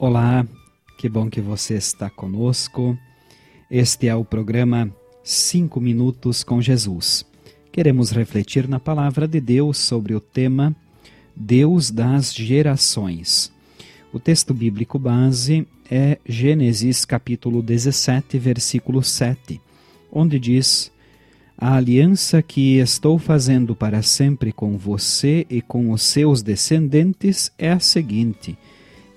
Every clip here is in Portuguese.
Olá, que bom que você está conosco. Este é o programa Cinco Minutos com Jesus. Queremos refletir na palavra de Deus sobre o tema Deus das Gerações. O texto bíblico base é Gênesis capítulo 17, versículo 7, onde diz: A aliança que estou fazendo para sempre com você e com os seus descendentes é a seguinte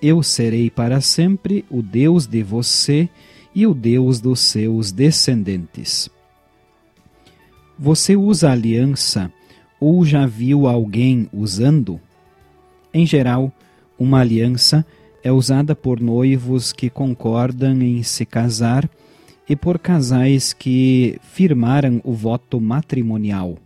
eu serei para sempre o Deus de você e o Deus dos seus descendentes. Você usa aliança ou já viu alguém usando? Em geral, uma aliança é usada por noivos que concordam em se casar e por casais que firmaram o voto matrimonial.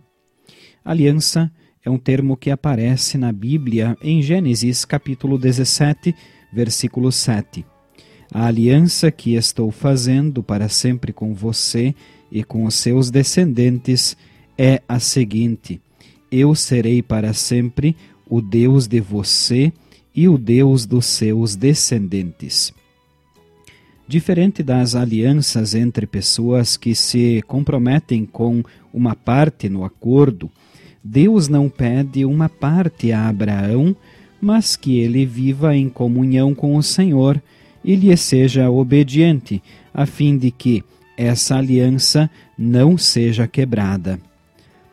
Aliança é um termo que aparece na Bíblia em Gênesis capítulo 17, versículo 7. A aliança que estou fazendo para sempre com você e com os seus descendentes é a seguinte: Eu serei para sempre o Deus de você e o Deus dos seus descendentes. Diferente das alianças entre pessoas que se comprometem com uma parte no acordo, Deus não pede uma parte a Abraão, mas que ele viva em comunhão com o Senhor e lhe seja obediente, a fim de que essa aliança não seja quebrada.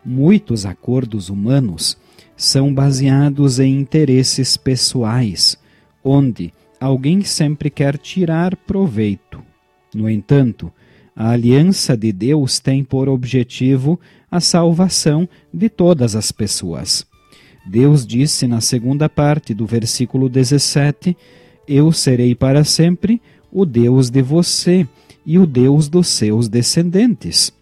Muitos acordos humanos são baseados em interesses pessoais, onde alguém sempre quer tirar proveito. No entanto, a aliança de Deus tem por objetivo a salvação de todas as pessoas. Deus disse na segunda parte do versículo 17: Eu serei para sempre o Deus de você e o Deus dos seus descendentes.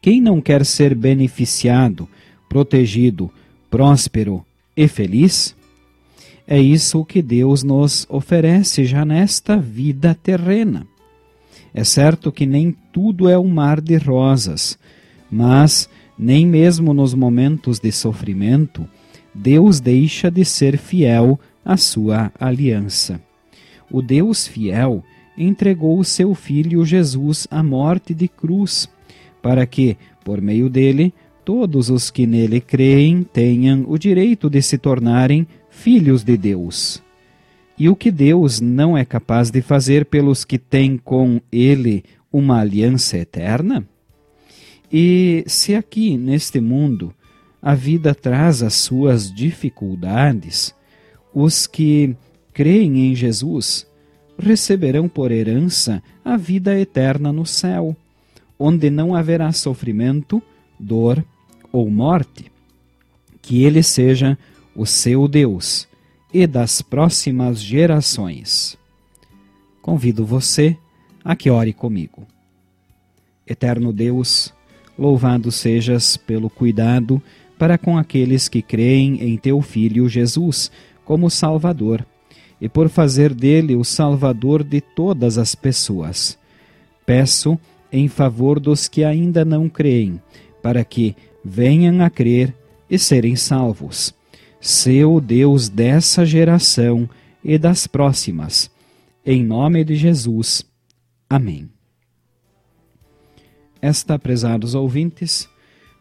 Quem não quer ser beneficiado, protegido, próspero e feliz? É isso que Deus nos oferece já nesta vida terrena. É certo que nem tudo é um mar de rosas, mas nem mesmo nos momentos de sofrimento, Deus deixa de ser fiel à sua aliança. O Deus fiel entregou o seu Filho Jesus à morte de cruz, para que, por meio dele, todos os que nele creem tenham o direito de se tornarem filhos de Deus. E o que Deus não é capaz de fazer pelos que têm com ele uma aliança eterna? E se aqui neste mundo a vida traz as suas dificuldades, os que creem em Jesus receberão por herança a vida eterna no céu, onde não haverá sofrimento, dor ou morte. Que Ele seja o seu Deus e das próximas gerações. Convido você a que ore comigo. Eterno Deus, Louvado sejas pelo cuidado para com aqueles que creem em teu Filho Jesus como Salvador, e por fazer dele o Salvador de todas as pessoas. Peço em favor dos que ainda não creem, para que venham a crer e serem salvos. Seu Deus dessa geração e das próximas. Em nome de Jesus. Amém. Esta, prezados ouvintes,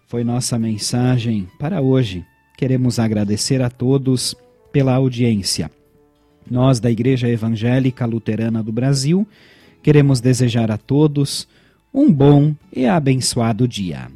foi nossa mensagem para hoje. Queremos agradecer a todos pela audiência. Nós, da Igreja Evangélica Luterana do Brasil, queremos desejar a todos um bom e abençoado dia.